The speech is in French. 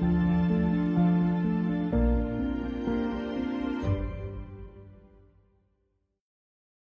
Bye.